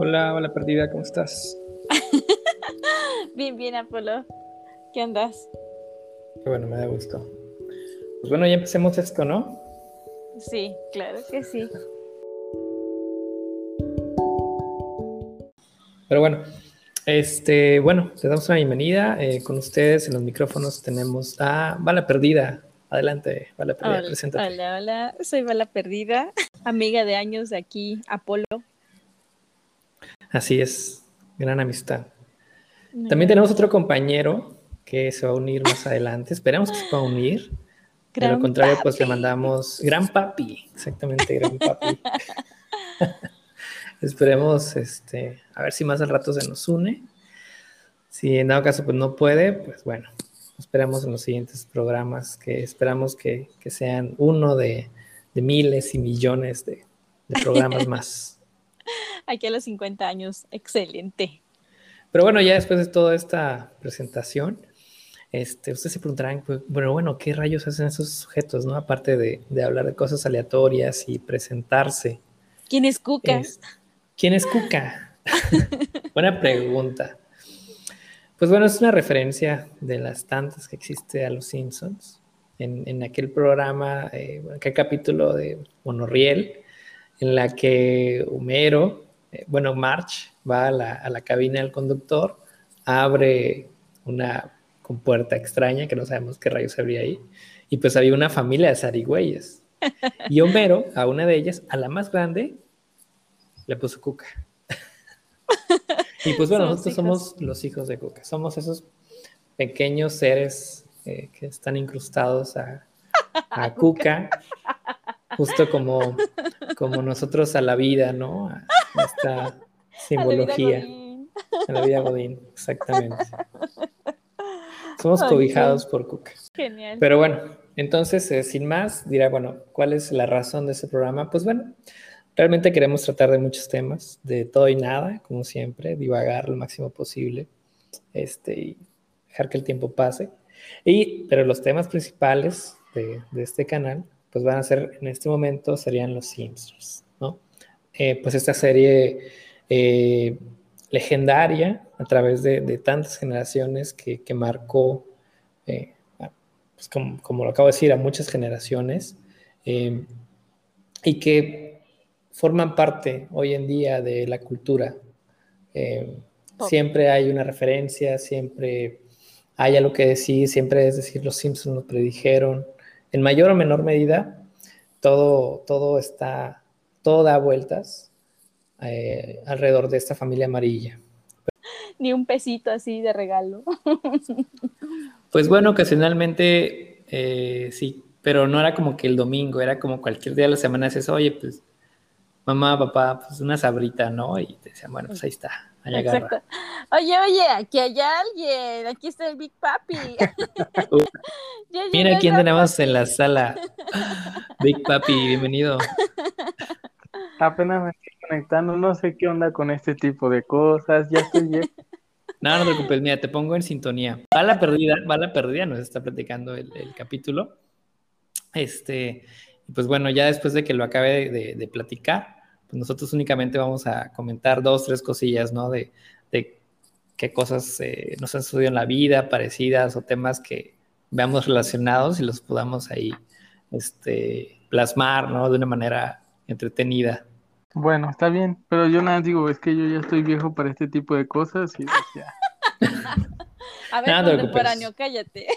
Hola, hola perdida, ¿cómo estás? bien, bien, Apolo. ¿Qué andas? Qué bueno, me da gusto. Pues bueno, ya empecemos esto, ¿no? Sí, claro que sí. Pero bueno, este, bueno, te damos una bienvenida. Eh, con ustedes en los micrófonos tenemos a Bala Perdida. Adelante, Bala Perdida, hola, preséntate. Hola, hola, soy Bala Perdida, amiga de años de aquí, Apolo. Así es, gran amistad. También tenemos otro compañero que se va a unir más adelante. Esperamos que se pueda unir. de lo contrario, pues le mandamos Gran Papi, exactamente, Gran Papi. Esperemos, este, a ver si más al rato se nos une. Si en dado caso pues no puede, pues bueno, esperamos en los siguientes programas que esperamos que, que sean uno de, de, miles y millones de, de programas más. Aquí a los 50 años, excelente. Pero bueno, ya después de toda esta presentación, este, ustedes se preguntarán, pues, bueno, bueno, ¿qué rayos hacen esos sujetos, no? Aparte de, de hablar de cosas aleatorias y presentarse. ¿Quién es Cuca? Es, ¿Quién es Cuca? Buena pregunta. Pues bueno, es una referencia de las tantas que existe a los Simpsons. En, en aquel programa, eh, aquel capítulo de Monorriel, en la que Homero eh, bueno, March va a la, a la, cabina del conductor, abre una compuerta extraña que no sabemos qué rayos habría ahí, y pues había una familia de zarigüeyes. Y Homero, a una de ellas, a la más grande, le puso Cuca. y pues bueno, somos nosotros hijos. somos los hijos de Cuca, somos esos pequeños seres eh, que están incrustados a, a Cuca justo como, como nosotros a la vida, ¿no? A esta simbología. A la vida Godín, exactamente. Somos cobijados por Cuca. Genial. Pero bueno, entonces, eh, sin más, dirá, bueno, ¿cuál es la razón de ese programa? Pues bueno, realmente queremos tratar de muchos temas, de todo y nada, como siempre, divagar lo máximo posible este, y dejar que el tiempo pase. Y, pero los temas principales de, de este canal pues van a ser, en este momento, serían los Simpsons. Eh, pues esta serie eh, legendaria a través de, de tantas generaciones que, que marcó, eh, pues como, como, lo acabo de decir, a muchas generaciones y que forman parte hoy en día de la cultura. Oh. Siempre hay una referencia, siempre hay algo que decir, siempre es decir, los Simpsons nos predijeron, en mayor o menor medida, todo, todo está, todo da vueltas eh, alrededor de esta familia amarilla. Ni un pesito así de regalo. Pues bueno, ocasionalmente eh, sí, pero no era como que el domingo, era como cualquier día de la semana dices, oye, pues mamá, papá, pues una sabrita, ¿no? Y te decían, bueno, pues ahí está, allá Exacto. Oye, oye, aquí hay alguien, aquí está el Big Papi. Mira quién tenemos en la sala. Big Papi, bienvenido. Apenas me estoy conectando, no sé qué onda con este tipo de cosas, ya estoy bien. No, no te preocupes, mira, te pongo en sintonía. Bala perdida, bala perdida, nos está platicando el, el capítulo. Este, pues bueno, ya después de que lo acabe de, de, de platicar, pues nosotros únicamente vamos a comentar dos, tres cosillas, ¿no? De, de qué cosas eh, nos han sucedido en la vida, parecidas o temas que veamos relacionados y los podamos ahí este, plasmar, ¿no? De una manera entretenida. Bueno, está bien, pero yo nada digo, es que yo ya estoy viejo para este tipo de cosas y pues ya. a ver, no contemporáneo, cállate.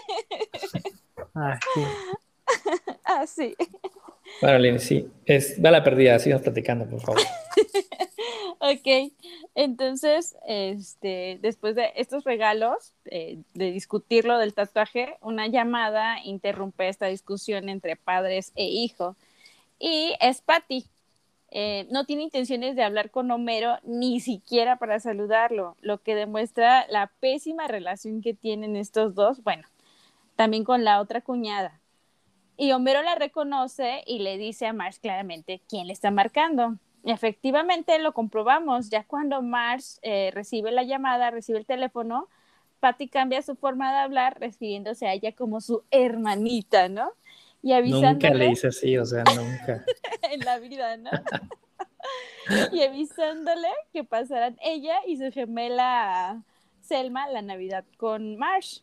Ah, sí. ah, sí. Bueno, Lynn, sí, es, va la perdida, sigamos platicando, por favor. ok, entonces, este, después de estos regalos, eh, de discutir lo del tatuaje, una llamada interrumpe esta discusión entre padres e hijo. Y es Patty. Eh, no tiene intenciones de hablar con Homero ni siquiera para saludarlo, lo que demuestra la pésima relación que tienen estos dos, bueno, también con la otra cuñada. Y Homero la reconoce y le dice a Marge claramente quién le está marcando. Efectivamente lo comprobamos, ya cuando Marge eh, recibe la llamada, recibe el teléfono, Patty cambia su forma de hablar, refiriéndose a ella como su hermanita, ¿no? Y avisándole... Nunca le dice así, o sea, nunca. en la vida, ¿no? y avisándole que pasarán ella y su gemela Selma la Navidad con Marsh.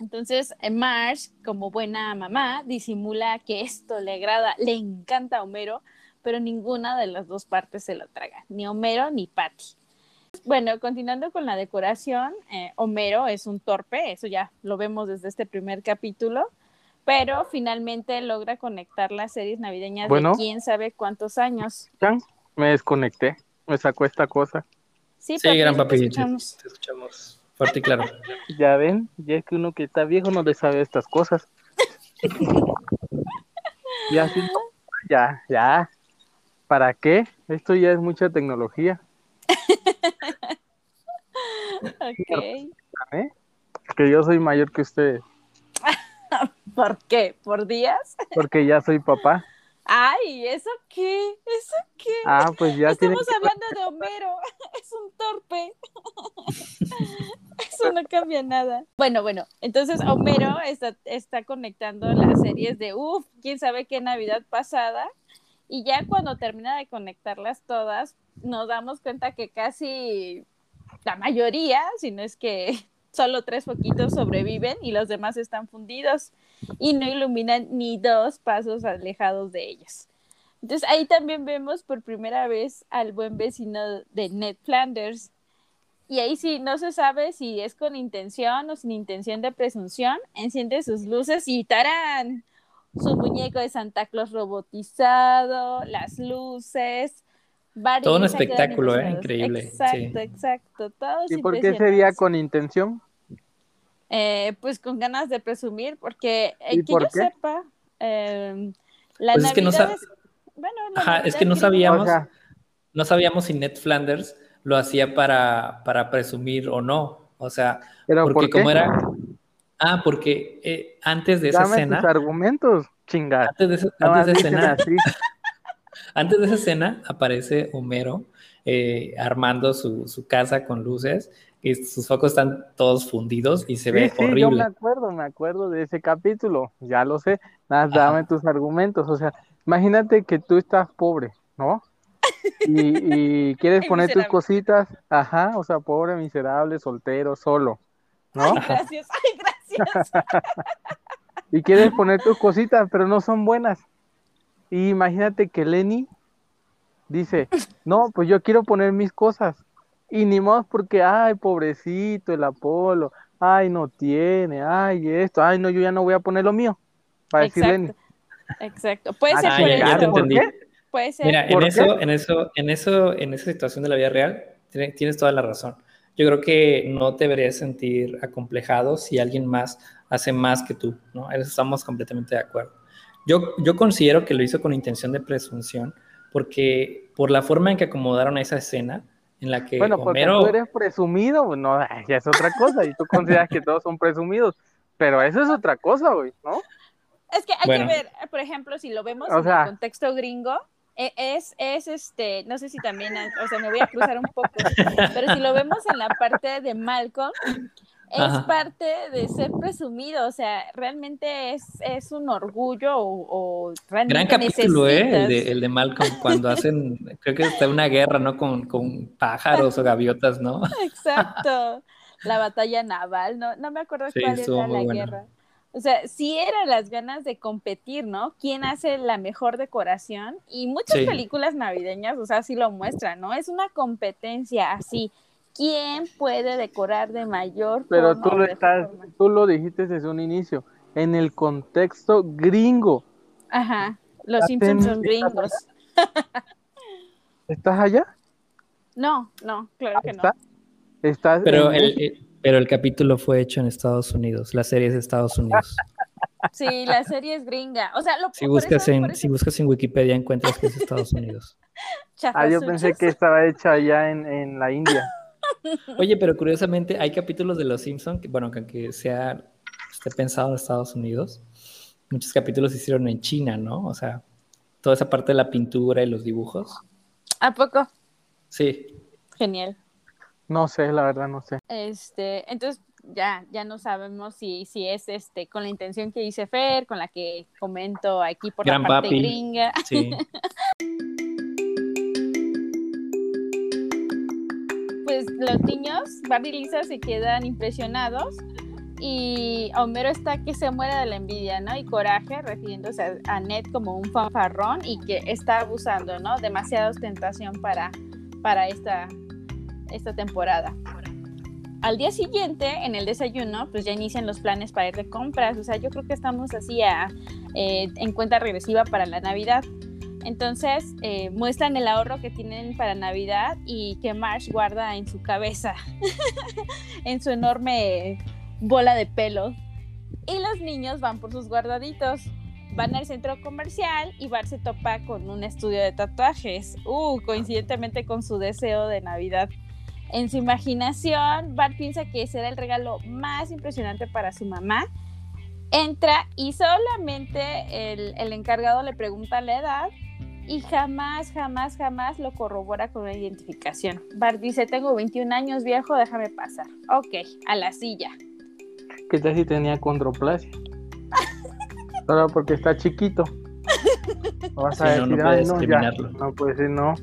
Entonces, eh, Marsh, como buena mamá, disimula que esto le agrada, le encanta a Homero, pero ninguna de las dos partes se lo traga, ni Homero ni Patty. Bueno, continuando con la decoración, eh, Homero es un torpe, eso ya lo vemos desde este primer capítulo, pero finalmente logra conectar las series navideñas de quién sabe cuántos años. Me desconecté, me sacó esta cosa. Sí, gran papi, te escuchamos. te escuchamos fuerte y claro. ya ven, ya es que uno que está viejo no le sabe estas cosas. ya, ya, ya. ¿Para qué? Esto ya es mucha tecnología. ok. Que yo soy mayor que ustedes. ¿Por qué? ¿Por días? Porque ya soy papá. Ay, ¿eso qué? ¿Eso qué? Ah, pues ya Estamos hablando de Homero. Es un torpe. Eso no cambia nada. Bueno, bueno, entonces Homero está, está conectando las series de, uff, quién sabe qué Navidad pasada. Y ya cuando termina de conectarlas todas, nos damos cuenta que casi la mayoría, si no es que solo tres poquitos sobreviven y los demás están fundidos y no iluminan ni dos pasos alejados de ellos. Entonces ahí también vemos por primera vez al buen vecino de Ned Flanders. Y ahí sí, no se sabe si es con intención o sin intención de presunción, enciende sus luces y ¡tarán! Su muñeco de Santa Claus robotizado, las luces, todo un espectáculo, ¿eh? Increíble. Exacto, exacto. ¿Y por qué sería con intención? Eh, pues con ganas de presumir, porque eh, que yo sepa, eh, la pues es que no bueno, es que no sabíamos, no sabíamos si Ned Flanders lo hacía para, para presumir o no. O sea, porque como era. Ah, porque eh, antes de esa escena. argumentos, chingada. Antes de, antes de escena. Antes de esa escena aparece Homero eh, armando su, casa con luces y sus focos están todos fundidos y se ve sí, horrible. Yo me acuerdo, me acuerdo de ese capítulo, ya lo sé. Nada, dame tus argumentos. O sea, imagínate que tú estás pobre, ¿no? Y, quieres poner tus cositas, ajá, o sea, pobre, miserable, soltero, solo, ¿no? Ay, gracias, ay, gracias. y quieres poner tus cositas, pero no son buenas. Y imagínate que Lenny dice, no, pues yo quiero poner mis cosas. Y ni más porque, ay, pobrecito el Apolo, ay, no tiene, ay, esto, ay, no, yo ya no voy a poner lo mío. Para decir Lenny. Exacto. Puede ser por, Puede ser. Mira, en eso, en eso, en eso, en esa situación de la vida real, tienes toda la razón. Yo creo que no te deberías sentir acomplejado si alguien más hace más que tú, ¿no? Eso estamos completamente de acuerdo. Yo, yo considero que lo hizo con intención de presunción, porque por la forma en que acomodaron esa escena, en la que bueno, porque tú eres presumido, no, ya es otra cosa, y tú consideras que todos son presumidos, pero eso es otra cosa, güey, ¿no? Es que hay que ver, por ejemplo, si lo vemos en el contexto gringo, e, es, es este, no sé si también, o sea, me voy a cruzar un poco, pero si lo vemos en la parte de Malcolm, es parte de ser presumido, o sea, realmente es, es un orgullo o, o Gran capítulo, ¿eh? El de, Malcolm, cuando hacen, creo que está una guerra, ¿no? Con, con pájaros o gaviotas, ¿no? Exacto. La batalla naval, no, no me acuerdo cuál era la guerra. O sea, sí eran las ganas de competir, ¿no? ¿Quién hace la mejor decoración? Y muchas películas navideñas, o sea, sí lo muestran, ¿no? Es una competencia así. ¿Quién puede decorar de mayor Pero tú lo, estás, tú lo dijiste desde un inicio, en el contexto gringo. Ajá, los Simpsons son gringos. ¿Estás allá? No, no, claro que no. ¿Estás pero, el, pero el capítulo fue hecho en Estados Unidos, la serie es de Estados Unidos. Sí, la serie es gringa. O sea, lo, si, buscas en, si buscas en Wikipedia encuentras que es Estados Unidos. ah, yo pensé que estaba hecha allá en, en la India. Oye, pero curiosamente hay capítulos de Los Simpsons, que, bueno, que aunque sea, esté pensado en Estados Unidos, muchos capítulos se hicieron en China, ¿no? O sea, toda esa parte de la pintura y los dibujos. ¿A poco? Sí. Genial. No sé, la verdad no sé. Este, entonces ya, ya no sabemos si, si es este con la intención que dice Fer, con la que comento aquí por la parte gringa. Sí. los niños, Bart y Lisa se quedan impresionados y Homero está que se muere de la envidia, ¿no? Y coraje, refiriéndose a, Ned como un fanfarrón y que está abusando, ¿no? Demasiada ostentación para, para esta, esta temporada. Al día siguiente, en el desayuno, pues ya inician los planes para ir de compras. O sea, yo creo que estamos así eh, en cuenta regresiva para la Navidad. Entonces eh, muestran el ahorro que tienen para Navidad y que Marsh guarda en su cabeza, en su enorme bola de pelo. Y los niños van por sus guardaditos. Van al centro comercial y Bart se topa con un estudio de tatuajes. Uh, coincidentemente con su deseo de Navidad. En su imaginación, Bart piensa que será el regalo más impresionante para su mamá. Entra y solamente el, el encargado le pregunta la edad y jamás, jamás, jamás lo corrobora con una identificación. Bart dice, tengo 21 años viejo, déjame pasar. Ok, a la silla. ¿Qué tal si tenía condroplasia? Solo porque está chiquito. Vas a decir, no, no, discriminarlo. no, puede ser, no.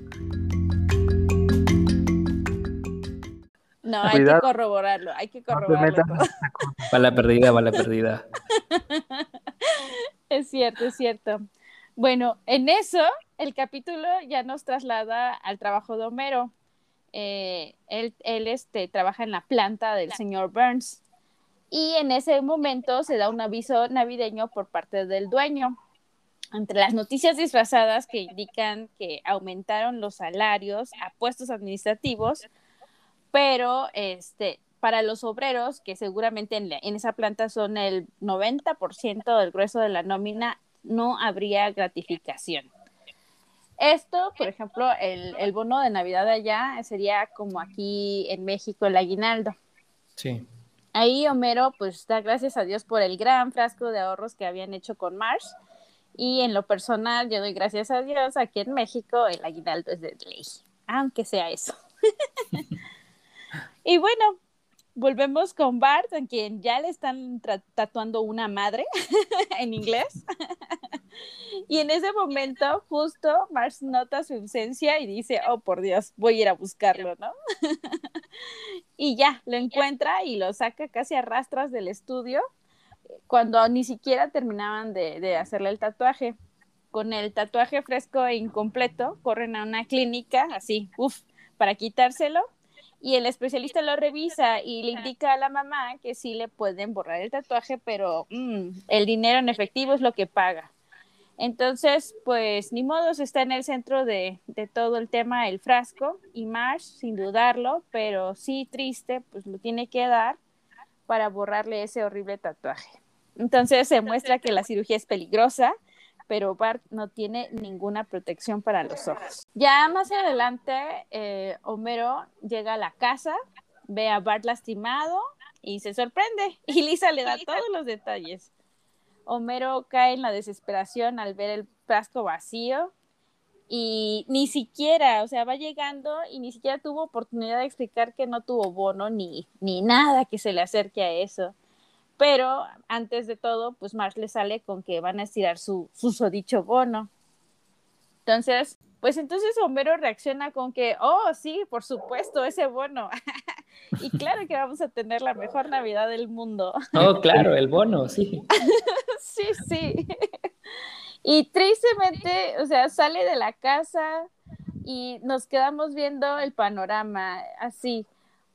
No, hay que corroborarlo, hay que corroborarlo. va la perdida, va la perdida. es cierto, es cierto. Bueno, en eso el capítulo ya nos traslada al trabajo de Homero. Eh, él, él este, trabaja en la planta del señor Burns y en ese momento se da un aviso navideño por parte del dueño. Entre las noticias disfrazadas que indican que aumentaron los salarios a puestos administrativos, pero este, para los obreros, que seguramente en, en esa planta son el 90% del grueso de la nómina, no habría gratificación. Esto, por ejemplo, el, el bono de Navidad allá sería como aquí en México el aguinaldo. Sí. Ahí Homero pues da gracias a Dios por el gran frasco de ahorros que habían hecho con Marsh. Y en lo personal yo doy gracias a Dios aquí en México el aguinaldo es de ley, aunque sea eso. y bueno, volvemos con Bart, a quien ya le están tatuando una madre en inglés. y en ese momento, justo, Marsh nota su ausencia y dice, oh, por Dios, voy a ir a buscarlo, ¿no? y ya, lo encuentra y lo saca casi a rastras del estudio cuando ni siquiera terminaban de, hacerle el tatuaje. Con el tatuaje fresco e incompleto, corren a una clínica así, uff, para quitárselo. Y el especialista lo revisa y le indica a la mamá que sí le pueden borrar el tatuaje, pero mm, el dinero en efectivo es lo que paga. Entonces, pues ni modo, está en el centro de, todo el tema el frasco y Marsh, sin dudarlo, pero sí triste, pues lo tiene que dar para borrarle ese horrible tatuaje. Entonces se muestra que la cirugía es peligrosa, pero Bart no tiene ninguna protección para los ojos. Ya más adelante, eh, Homero llega a la casa, ve a Bart lastimado y se sorprende y Lisa le da todos los detalles. Homero cae en la desesperación al ver el frasco vacío y ni siquiera, o sea, va llegando y ni siquiera tuvo oportunidad de explicar que no tuvo bono ni, ni nada que se le acerque a eso. Pero antes de todo, pues Marsh le sale con que van a estirar su, su sodicho bono. Entonces, pues entonces Homero reacciona con que, oh, sí, por supuesto, ese bono. y claro que vamos a tener la mejor Navidad del mundo. oh, claro, el bono, sí. sí, sí. y tristemente, o sea, sale de la casa y nos quedamos viendo el panorama así.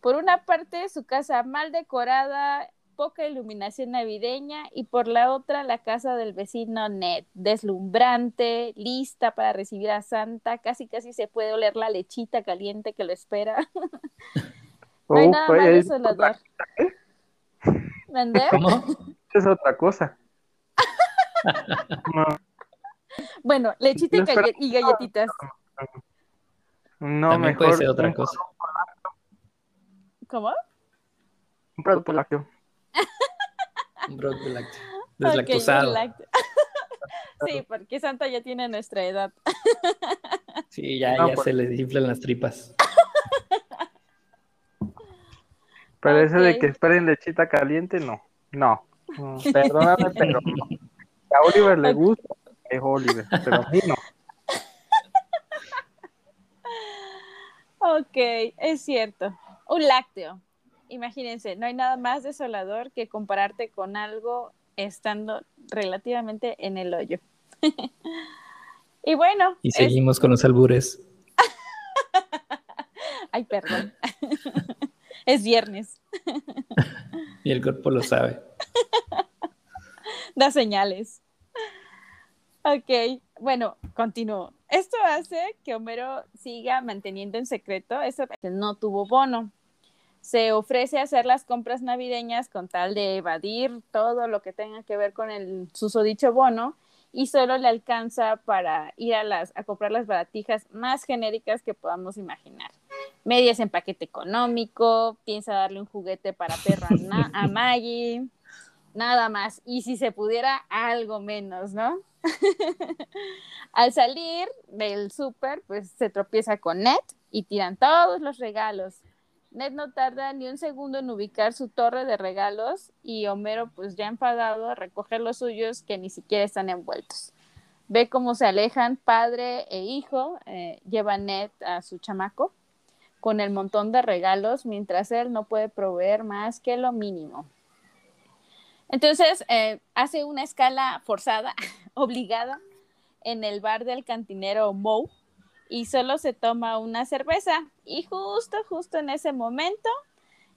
Por una parte, su casa mal decorada, poca iluminación navideña y por la otra la casa del vecino Ned, deslumbrante, lista para recibir a Santa, casi casi se puede oler la lechita caliente que lo espera. no hay nada más desolador. ¿Cómo? Es otra cosa. Bueno, lechita y, galletitas. No, También mejor puede ser otra cosa. ¿Cómo? Un producto lácteo. Un producto lácteo. Deslactosado. sí, porque Santa ya tiene nuestra edad. Sí, ya, ya pues. se le inflan las tripas. Pero eso de que esperen lechita caliente, no. No. perdóname, pero A Oliver le gusta, es Oliver, pero a mí no. Ok, es cierto. Un lácteo. Imagínense, no hay nada más desolador que compararte con algo estando relativamente en el hoyo. y bueno. Y seguimos con los albures. Ay, perdón. es viernes. y el cuerpo lo sabe. da señales. Ok, bueno, continúo. Esto hace que Homero siga manteniendo en secreto eso que no tuvo bono. Se ofrece a hacer las compras navideñas con tal de evadir todo lo que tenga que ver con el susodicho bono y solo le alcanza para ir a, las, a comprar las baratijas más genéricas que podamos imaginar. Medias en paquete económico, piensa darle un juguete para perro a Maggie, nada más. Y si se pudiera, algo menos, ¿no? Al salir del súper, pues se tropieza con Ned y tiran todos los regalos. Ned no tarda ni un segundo en ubicar su torre de regalos y Homero, pues ya enfadado, recoge los suyos que ni siquiera están envueltos. Ve cómo se alejan padre e hijo, eh, lleva Ned a su chamaco con el montón de regalos, mientras él no puede proveer más que lo mínimo. Entonces, eh, hace una escala forzada, obligada, en el bar del cantinero Moe y solo se toma una cerveza. Y justo, justo en ese momento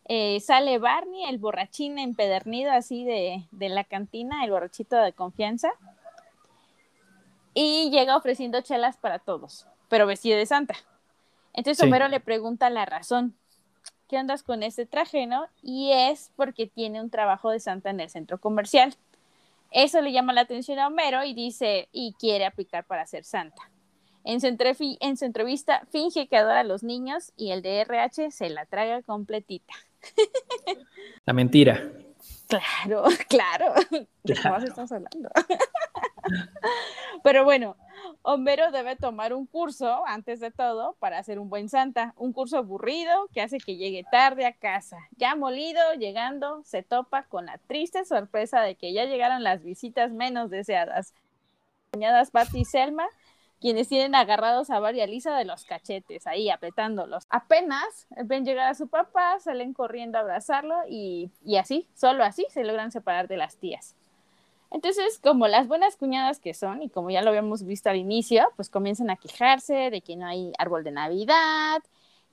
eh, sale Barney, el borrachín empedernido así de, la cantina, el borrachito de confianza, y llega ofreciendo chelas para todos, pero vestido de santa. Entonces Homero le pregunta la razón. ¿qué andas con ese traje, no? Y es porque tiene un trabajo de santa en el centro comercial. Eso le llama la atención a Homero y dice, y quiere aplicar para ser santa. En su, en su entrevista finge que adora a los niños y el de RH se la traga completita. La mentira. Claro, claro. ¿De más estamos hablando? Pero bueno, Homero debe tomar un curso antes de todo para ser un buen santa, un curso aburrido que hace que llegue tarde a casa. Ya molido, llegando, se topa con la triste sorpresa de que ya llegaron las visitas menos deseadas. Patty y Selma, quienes tienen agarrados a María Lisa de los cachetes, ahí apretándolos. Apenas ven llegar a su papá, salen corriendo a abrazarlo y, y así, solo así, se logran separar de las tías. Entonces, como las buenas cuñadas que son, y como ya lo habíamos visto al inicio, pues comienzan a quejarse de que no hay árbol de Navidad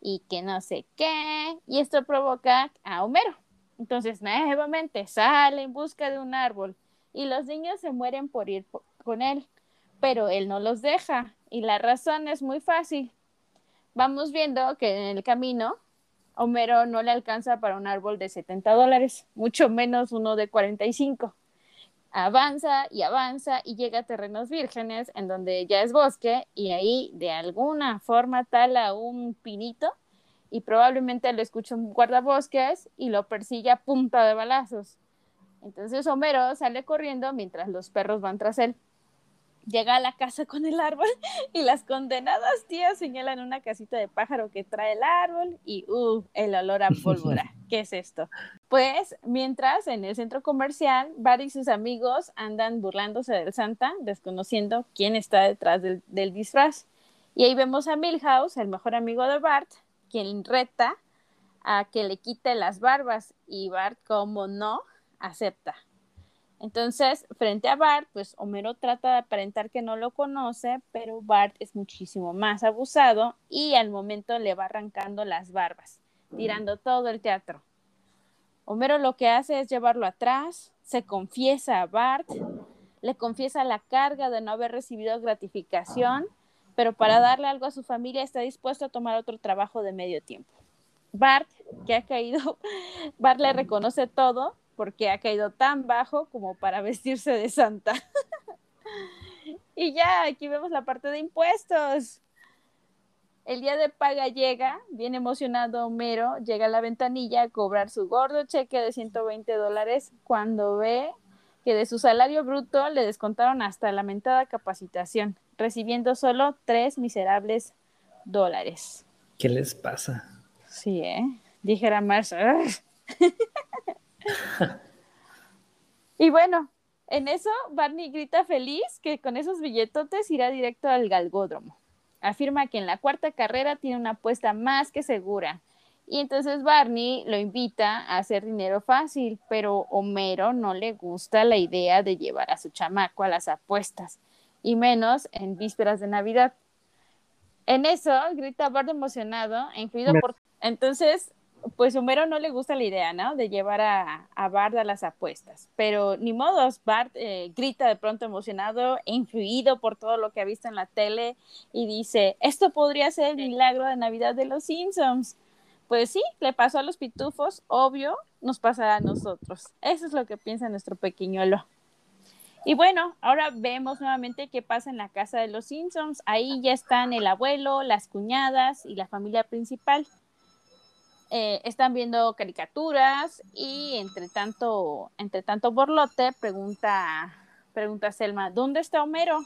y que no sé qué, y esto provoca a Homero. Entonces, nuevamente sale en busca de un árbol y los niños se mueren por ir con él, pero él no los deja y la razón es muy fácil. Vamos viendo que en el camino Homero no le alcanza para un árbol de 70 dólares, mucho menos uno de 45 avanza y avanza y llega a terrenos vírgenes en donde ya es bosque y ahí de alguna forma tala un pinito y probablemente lo escucha un guardabosques y lo persigue a punta de balazos. Entonces Homero sale corriendo mientras los perros van tras él llega a la casa con el árbol y las condenadas tías señalan una casita de pájaro que trae el árbol y uh, el olor a pólvora. ¿Qué es esto? Pues mientras en el centro comercial, Bart y sus amigos andan burlándose del Santa, desconociendo quién está detrás del, del disfraz. Y ahí vemos a Milhouse, el mejor amigo de Bart, quien reta a que le quite las barbas y Bart, como no, acepta. Entonces, frente a Bart, pues Homero trata de aparentar que no lo conoce, pero Bart es muchísimo más abusado y al momento le va arrancando las barbas, tirando todo el teatro. Homero lo que hace es llevarlo atrás, se confiesa a Bart, le confiesa la carga de no haber recibido gratificación, pero para darle algo a su familia está dispuesto a tomar otro trabajo de medio tiempo. Bart, que ha caído, Bart le reconoce todo, porque ha caído tan bajo como para vestirse de santa. y ya, aquí vemos la parte de impuestos. El día de paga llega, bien emocionado Homero, llega a la ventanilla a cobrar su gordo cheque de 120 dólares cuando ve que de su salario bruto le descontaron hasta la mentada capacitación, recibiendo solo tres miserables dólares. ¿Qué les pasa? Sí, ¿eh? Dijera Mars. y bueno, en eso Barney grita feliz que con esos billetotes irá directo al galgódromo. Afirma que en la cuarta carrera tiene una apuesta más que segura Y entonces Barney lo invita a hacer dinero fácil, pero Homero no le gusta la idea de llevar a su chamaco a las apuestas, y menos en vísperas de Navidad. En eso grita Bart emocionado, influido por... Entonces, pues Homero no le gusta la idea, ¿no? De llevar a, a Bart a las apuestas. Pero ni modos, Bart eh, grita de pronto emocionado, influido por todo lo que ha visto en la tele y dice, esto podría ser el milagro de Navidad de los Simpsons. Pues sí, le pasó a los pitufos, obvio, nos pasará a nosotros. Eso es lo que piensa nuestro pequeñuelo. Y bueno, ahora vemos nuevamente qué pasa en la casa de los Simpsons. Ahí ya están el abuelo, las cuñadas y la familia principal. Eh, están viendo caricaturas y entre tanto, entre tanto borlote pregunta, pregunta Selma, ¿dónde está Homero?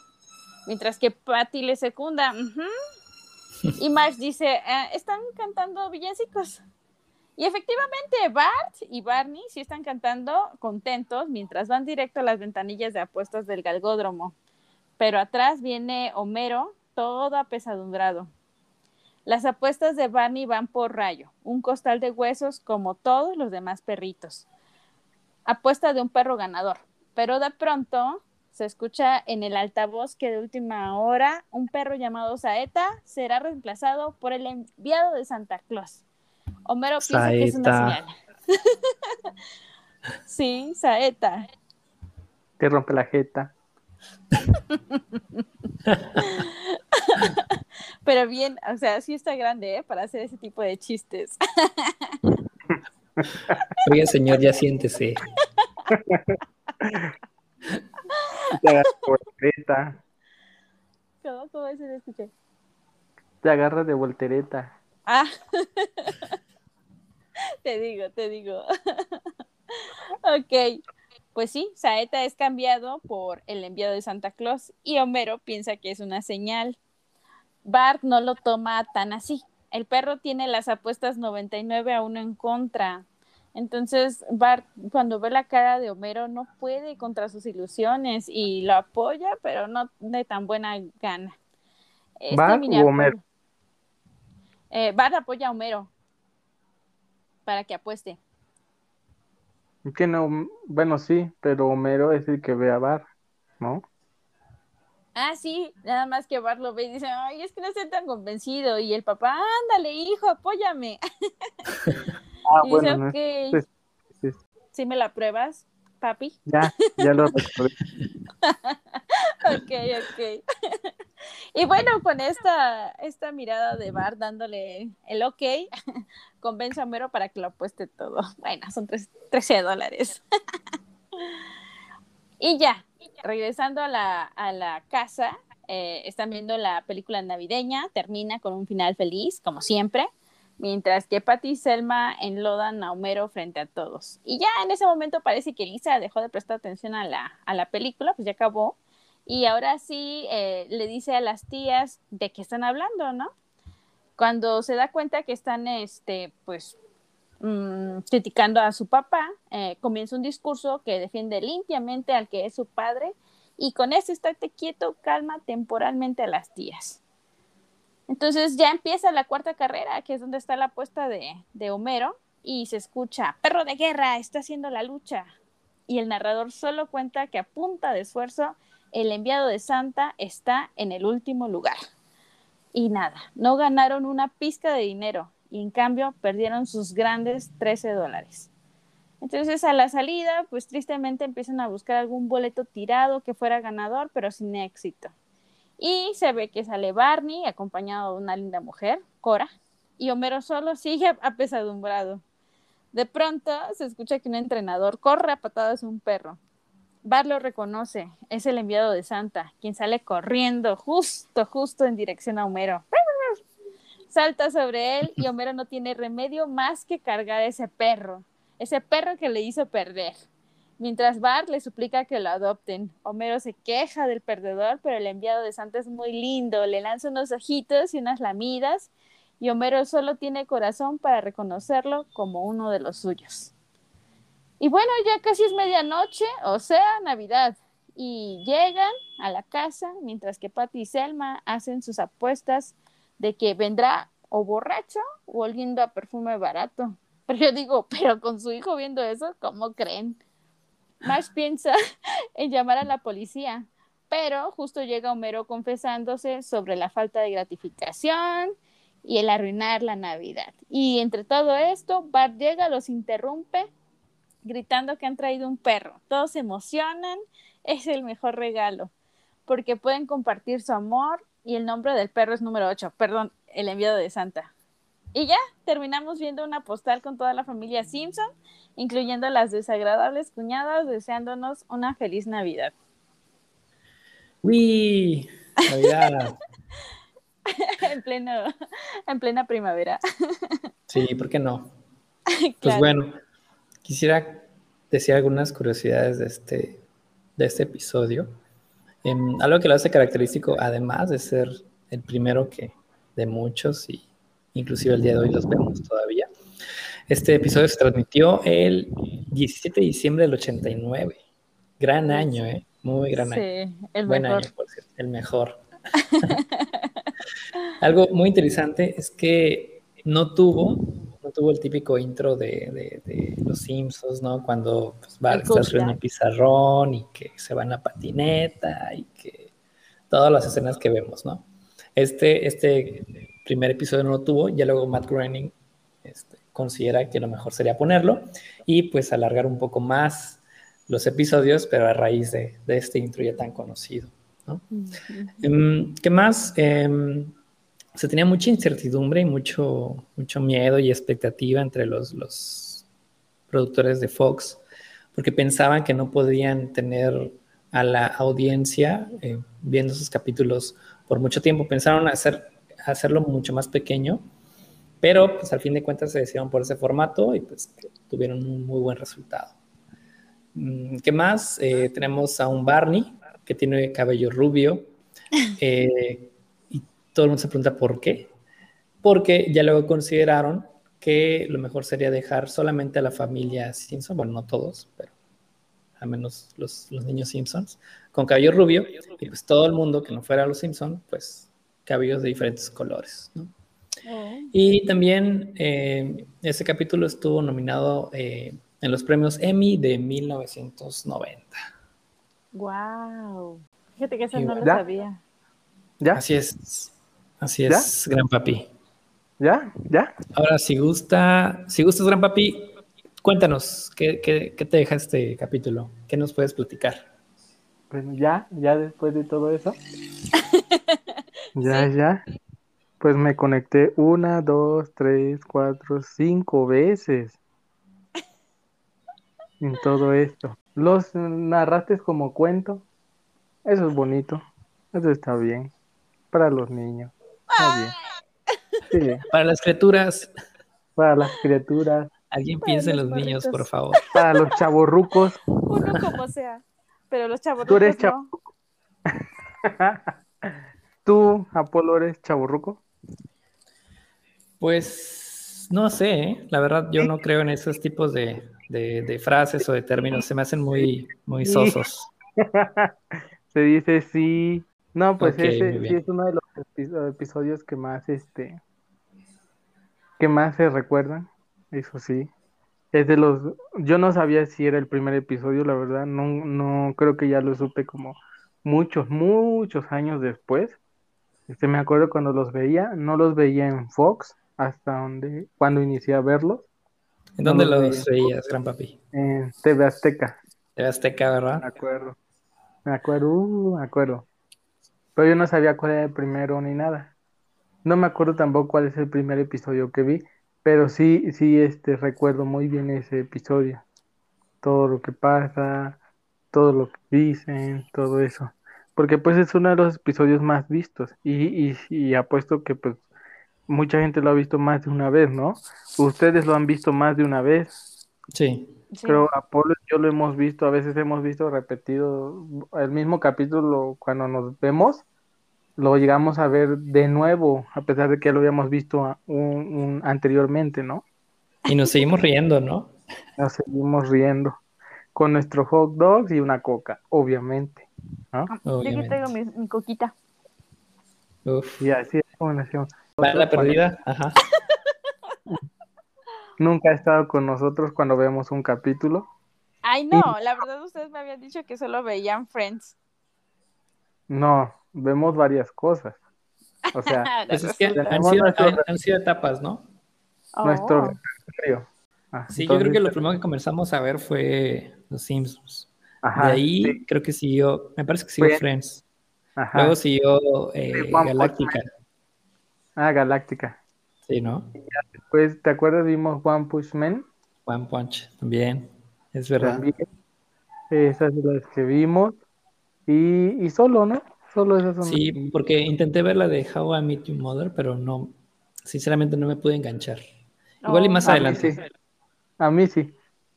Mientras que Patty le secunda, y Marge dice, eh, están cantando villancicos. Y efectivamente, Bart y Barney sí están cantando contentos mientras van directo a las ventanillas de apuestas del galgódromo. Pero atrás viene Homero, todo apesadumbrado. Las apuestas de Barney van por rayo, un costal de huesos como todos los demás perritos. Apuesta de un perro ganador. Pero de pronto se escucha en el altavoz que de última hora un perro llamado Saeta será reemplazado por el enviado de Santa Claus. Homero piensa que es una señal. sí, saeta. Te rompe la jeta. Pero bien, o sea, sí está grande, ¿eh? Para hacer ese tipo de chistes. Oye, señor, ya siéntese. Te agarra de voltereta. ¿Cómo, cómo se le escuché? Te agarra de voltereta. Ah. te digo, te digo. ok, pues sí, Saeta es cambiado por el enviado de Santa Claus y Homero piensa que es una señal. Bart no lo toma tan así. El perro tiene las apuestas 99 a 1 en contra. Entonces, Bart, cuando ve la cara de Homero, no puede contra sus ilusiones y lo apoya, pero no de tan buena gana. Este ¿Bart o Homero? Eh, Bart apoya a Homero para que apueste. Que no, bueno, sí, pero Homero es el que ve a Bar, ¿no? Ah, sí, nada más que Bar lo ve y dice, ay, es que no estoy tan convencido. Y el papá, ándale, hijo, apóyame. Ah, y bueno, dice, ok. Sí, me la pruebas, papi? Ya, ya lo recordé. ok, ok. Y bueno, con esta, esta mirada de Bar dándole el ok, convence a Mero para que lo apueste todo. Bueno, son 13 dólares. y ya, regresando a la, casa, eh, están viendo la película navideña, termina con un final feliz, como siempre, mientras que Patty y Selma enlodan a Homero frente a todos. Y ya en ese momento parece que Lisa dejó de prestar atención a la, a la película, pues ya acabó y ahora sí eh, le dice a las tías de qué están hablando, ¿no? Cuando se da cuenta que están, este, pues, mm, criticando a su papá, eh, comienza un discurso que defiende limpiamente al que es su padre y con eso estate quieto, calma temporalmente a las tías. Entonces ya empieza la cuarta carrera, que es donde está la apuesta de, de Homero, y se escucha, perro de guerra, está haciendo la lucha. Y el narrador solo cuenta que a punta de esfuerzo el enviado de Santa está en el último lugar. Y nada, no ganaron una pizca de dinero y en cambio perdieron sus grandes 13 dólares. Entonces a la salida, pues tristemente empiezan a buscar algún boleto tirado que fuera ganador, pero sin éxito. Y se ve que sale Barney acompañado de una linda mujer, Cora, y Homero solo sigue apesadumbrado. De pronto se escucha que un entrenador corre a patadas a un perro Bart lo reconoce, es el enviado de Santa, quien sale corriendo justo, justo en dirección a Homero. Salta sobre él y Homero no tiene remedio más que cargar a ese perro, ese perro que le hizo perder. Mientras Bart le suplica que lo adopten, Homero se queja del perdedor, pero el enviado de Santa es muy lindo, le lanza unos ojitos y unas lamidas, y Homero solo tiene corazón para reconocerlo como uno de los suyos. Y bueno, ya casi es medianoche, o sea, Navidad. Y llegan a la casa mientras que Patty y Selma hacen sus apuestas de que vendrá o borracho o oliendo a perfume barato. Pero yo digo, pero con su hijo viendo eso, ¿cómo creen? Marsh piensa en llamar a la policía, pero justo llega Homero confesándose sobre la falta de gratificación y el arruinar la Navidad. Y entre todo esto, Bart llega, los interrumpe, gritando que han traído un perro. Todos se emocionan, es el mejor regalo, porque pueden compartir su amor y el nombre del perro es número 8, perdón, el enviado de Santa. Y ya terminamos viendo una postal con toda la familia Simpson, incluyendo las desagradables cuñadas, deseándonos una feliz Navidad. ¡Uy! Navidad. en, pleno, en plena primavera. sí, ¿por qué no? Pues bueno, quisiera decir algunas curiosidades de este, de este episodio. Em, algo que lo hace característico, además de ser el primero que de muchos y inclusive el día de hoy los vemos todavía. Este episodio se transmitió el 17 de diciembre del 89. Gran año, ¿eh? Muy gran año. Sí, el Buen mejor. año, por cierto. El mejor. Algo muy interesante es que no tuvo, no tuvo el típico intro de, Los Simpsons, ¿no? Cuando pues, va, está subiendo un pizarrón y que se va en la patineta y que todas las escenas que vemos, ¿no? Este, este primer episodio no lo tuvo, ya luego Matt Groening este, considera que lo mejor sería ponerlo y pues alargar un poco más los episodios, pero a raíz de, de este intro ya tan conocido. Em, ¿Qué más? Em, se tenía mucha incertidumbre y mucho, mucho miedo y expectativa entre los, los productores de Fox, porque pensaban que no podían tener a la audiencia eh, viendo sus capítulos por mucho tiempo. Pensaron hacer, hacerlo mucho más pequeño, pero pues al fin de cuentas se decidieron por ese formato y pues tuvieron un muy buen resultado. Mm, ¿Qué más? Eh, tenemos a un Barney que tiene cabello rubio. Eh, todo el mundo se pregunta por qué. Porque ya luego consideraron que lo mejor sería dejar solamente a la familia Simpson, bueno, no todos, pero al menos los, los niños Simpsons, con cabello rubio, y pues todo el mundo que no fuera los Simpson, pues cabellos de diferentes colores. ¿no? Oh. Y también eh, ese capítulo estuvo nominado eh, en los premios Emmy de 1990. Wow. Fíjate que eso no lo sabía. ¿Ya? Así es. Así es, gran papi. ¿Ya? ¿Ya? Ahora, si gusta, si gustas, gran papi, cuéntanos, ¿qué, qué, te deja este capítulo? ¿Qué nos puedes platicar? Bueno, ya, ya después de todo eso. ya, ya. Pues me conecté una, dos, tres, cuatro, cinco veces en todo esto. Los narraste como cuento. Eso es bonito. Eso está bien. Para los niños. Para las criaturas. Para las criaturas. Alguien piense en los, niños, por favor. Para los chavorrucos. Uno como sea. Pero los chavorrucos Tú eres no. ¿Tú, Apolo, eres chavorruco? Pues no sé, ¿eh? la verdad yo no creo en esos tipos de, de, frases o de términos se me hacen muy, muy sosos. se dice sí. No, pues ese sí es uno de los episodios que más, este, que más se recuerdan, eso sí. Es de los, yo no sabía si era el primer episodio, la verdad, no, no creo que ya lo supe como muchos, muchos años después. Este, me acuerdo cuando los veía, no los veía en Fox, hasta donde, cuando inicié a verlos, ¿En dónde los veías, Gran Papi? En TV Azteca. TV Azteca, ¿verdad? Me acuerdo. Me acuerdo, uh, me acuerdo. Pero yo no sabía cuál era el primero ni nada. No me acuerdo tampoco cuál es el primer episodio que vi, pero sí, sí, este, recuerdo muy bien ese episodio. Todo lo que pasa, todo lo que dicen, todo eso. Porque pues es uno de los episodios más vistos y, y, y apuesto que pues mucha gente lo ha visto más de una vez, ¿no? Ustedes lo han visto más de una vez. Sí. Creo Apolo y yo lo hemos visto, a veces hemos visto repetido el mismo capítulo cuando nos vemos, lo llegamos a ver de nuevo, a pesar de que ya lo habíamos visto un, anteriormente, ¿no? Y nos seguimos riendo, ¿no? Nos seguimos riendo. Con nuestro hot dogs y una coca, obviamente. ¿no? Yo aquí tengo mi, coquita. Y así es como Bala perdida, ajá. Nunca ha estado con nosotros cuando vemos un capítulo. Ay, no, la verdad ustedes me habían dicho que solo veían Friends. No, vemos varias cosas. O sea, Pues es que han sido, nuestro- han- han sido etapas, ¿no? nuestro Oh. repertorio. Ah, Sí, yo creo que lo primero que comenzamos a ver fue Los Simpsons. ajá, de ahí sí, creo que siguió, me parece que siguió Friends. Friends. ajá. Luego siguió eh, Sí, Galáctica. Ah, Galáctica. Sí, ¿no? Pues, ¿te acuerdas? Vimos One Punch Man. One Punch también. Es verdad. También. Esas son las que vimos. Y, y solo, ¿no? Solo esas son Sí, porque intenté ver la de How I Met Your Mother, pero no, sinceramente no me pude enganchar. Igual y Oh. más A mí adelante. sí. A mí sí.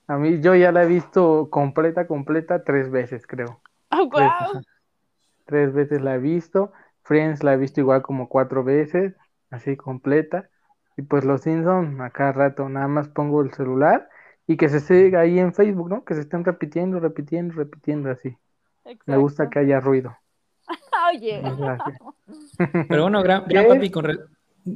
A mí yo ya la he visto completa, completa tres veces, creo. Oh, Tres, wow. ajá. Tres veces la he visto. Friends la he visto igual como cuatro veces, así completa. Y pues los Simpsons, a cada rato nada más pongo el celular y que se siga ahí en Facebook, ¿no? Que se estén repitiendo, repitiendo, repitiendo así. Me gusta que haya ruido. Oye. Gracias. Pero bueno, gran, papi, con, re-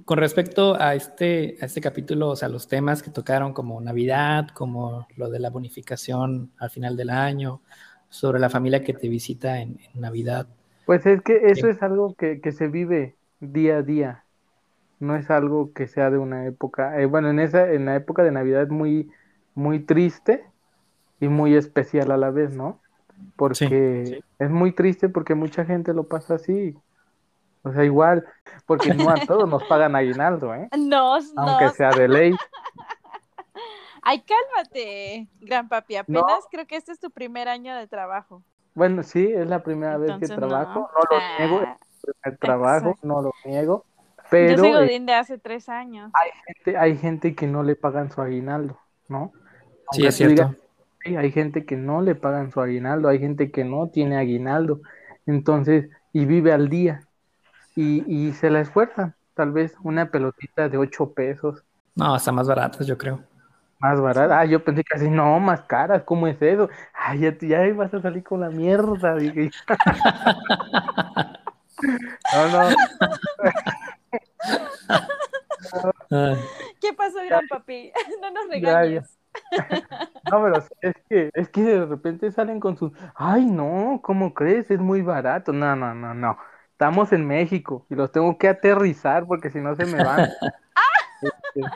con respecto a este, a este capítulo, o sea, los temas que tocaron como Navidad, como lo de la bonificación al final del año, sobre la familia que te visita en, en Navidad. Pues es que eso Sí. es algo que, que se vive día a día. No es algo que sea de una época. eh, bueno, en esa, en la época de Navidad muy, muy triste y muy especial a la vez, ¿no? Porque es muy triste porque mucha gente lo pasa así. O sea, igual, porque no a todos nos pagan aguinaldo, ¿eh? No, Aunque no. sea de ley. Ay, cálmate, gran papi. No. Apenas creo que este es tu primer año de trabajo. Bueno, sí, es la primera vez que trabajo. no. No lo Ah, niego, es el primer trabajo, exacto. no lo niego. Yo Pero soy eh, Godín de hace tres años. gente- hay gente que no le pagan su aguinaldo, ¿no? Sí, Aunque es digas, cierto. "Sí, hay gente que no le pagan su aguinaldo, hay gente que no tiene aguinaldo, entonces, y vive al día, y, y se la esfuerzan, tal vez una pelotita de ocho pesos, No, está más baratas, yo creo. más barata, ah, yo pensé que así, no, más caras, ¿cómo es eso? Ay, ya, ya vas a salir con la mierda, dije. No, no, ¿Qué pasó, gran papi? No nos Ya, regañes. no, pero es que, es que de repente salen con sus, ay, no, ¿cómo crees? Es muy barato, no, no, no, no, estamos en México y los tengo que aterrizar porque si no se me van. Este,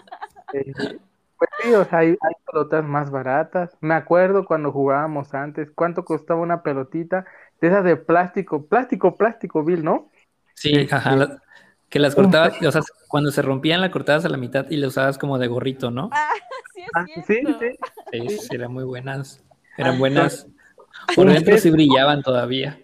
eh, pues sí, o sea, hay, hay pelotas más baratas. Me acuerdo cuando jugábamos antes, ¿cuánto costaba una pelotita? De esas de plástico, plástico, plástico, Bill, ¿no? Sí, ajá, la- que las cortabas, o sea, cuando se rompían, la cortabas a la mitad y la usabas como de gorrito, ¿no? Ah, sí es Ah, sí, cierto. sí. Sí, sí, eran muy buenas. Eran buenas. Un Por dentro peso. sí brillaban todavía.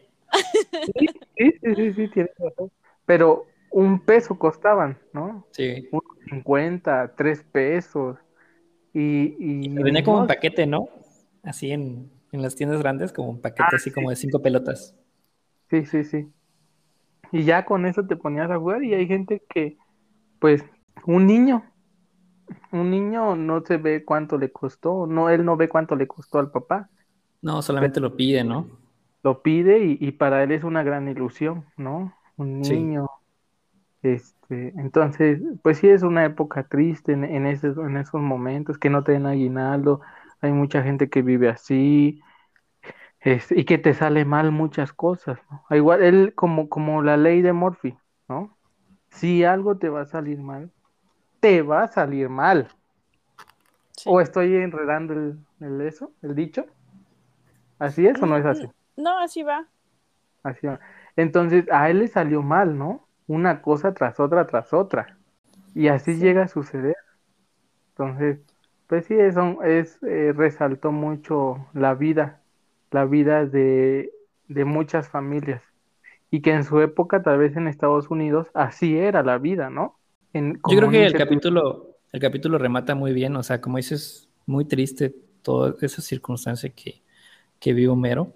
Sí, sí, sí, sí, tienes razón. Pero un peso costaban, ¿no? Sí. unos 50, 3 pesos. Y, y venía como un paquete, ¿no? Así en, en las tiendas grandes, como un paquete así como de cinco pelotas. Sí, sí, sí. Y ya con eso te ponías a jugar y hay gente que, pues, un niño, un niño no se ve cuánto le costó, no, él no ve cuánto le costó al papá. No, solamente lo pide, ¿no? Lo pide y, y para él es una gran ilusión, ¿no? Un Sí. niño. Este, entonces, pues sí es una época triste en, en esos, en esos momentos, que no te den aguinaldo, hay mucha gente que vive así, este, y que te sale mal muchas cosas, ¿no? Igual, él como, como la ley de Murphy, ¿no? Si algo te va a salir mal, te va a salir mal. Sí. ¿O estoy enredando el, el eso, el dicho? ¿Así es o no es así? No, así va. Así va. Entonces, a él le salió mal, ¿no? Una cosa tras otra, tras otra. Y así Sí. llega a suceder. Entonces, pues sí, eso es, eh, resaltó mucho la vida, la vida de, de muchas familias. Y que en su época, tal vez en Estados Unidos, así era la vida, ¿no? En, Yo creo que el capítulo, el capítulo remata muy bien, o sea, como dices, muy triste toda esa circunstancia que, que vive Homero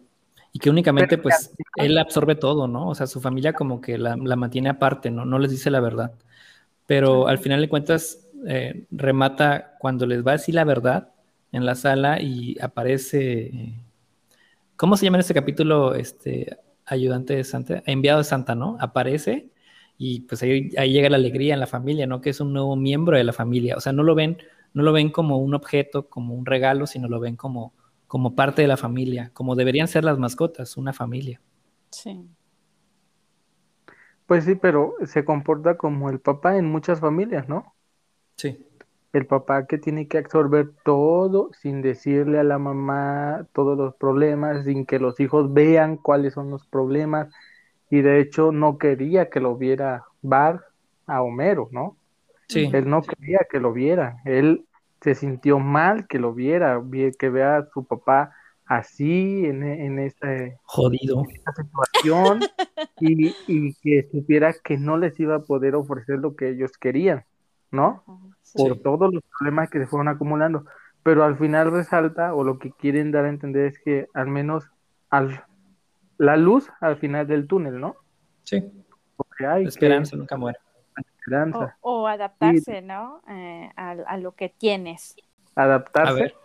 y que únicamente Pero, pues él absorbe todo, ¿no? O sea, su familia como que la, la mantiene aparte, ¿no? No les dice la verdad. Pero al final de cuentas eh, remata cuando les va a decir la verdad en la sala y aparece, eh, ¿cómo se llama en este capítulo? Este ayudante de Santa, enviado de Santa, ¿no? Aparece y pues ahí, ahí, llega la alegría en la familia, ¿no? Que es un nuevo miembro de la familia. O sea, no lo ven, no lo ven como un objeto, como un regalo, sino lo ven como, como parte de la familia, como deberían ser las mascotas, una familia. Sí. Pues sí, pero se comporta como el papá en muchas familias, ¿no? Sí. El papá que tiene que absorber todo sin decirle a la mamá todos los problemas, sin que los hijos vean cuáles son los problemas. Y de hecho no quería que lo viera Bar a Homero, ¿no? Sí. Él no quería que lo viera. Él se sintió mal que lo viera, que vea a su papá así en, en esta, Jodido. situación y, y, que supiera que no les iba a poder ofrecer lo que ellos querían, ¿no? Por todos los problemas que se fueron acumulando. Pero al final resalta, o lo que quieren dar a entender es que al menos al, la luz al final del túnel, ¿no? Sí. Porque hay La esperanza nunca muere. esperanza. O, o adaptarse, ¿no? Eh, a, a lo que tienes. Adaptarse. A ver,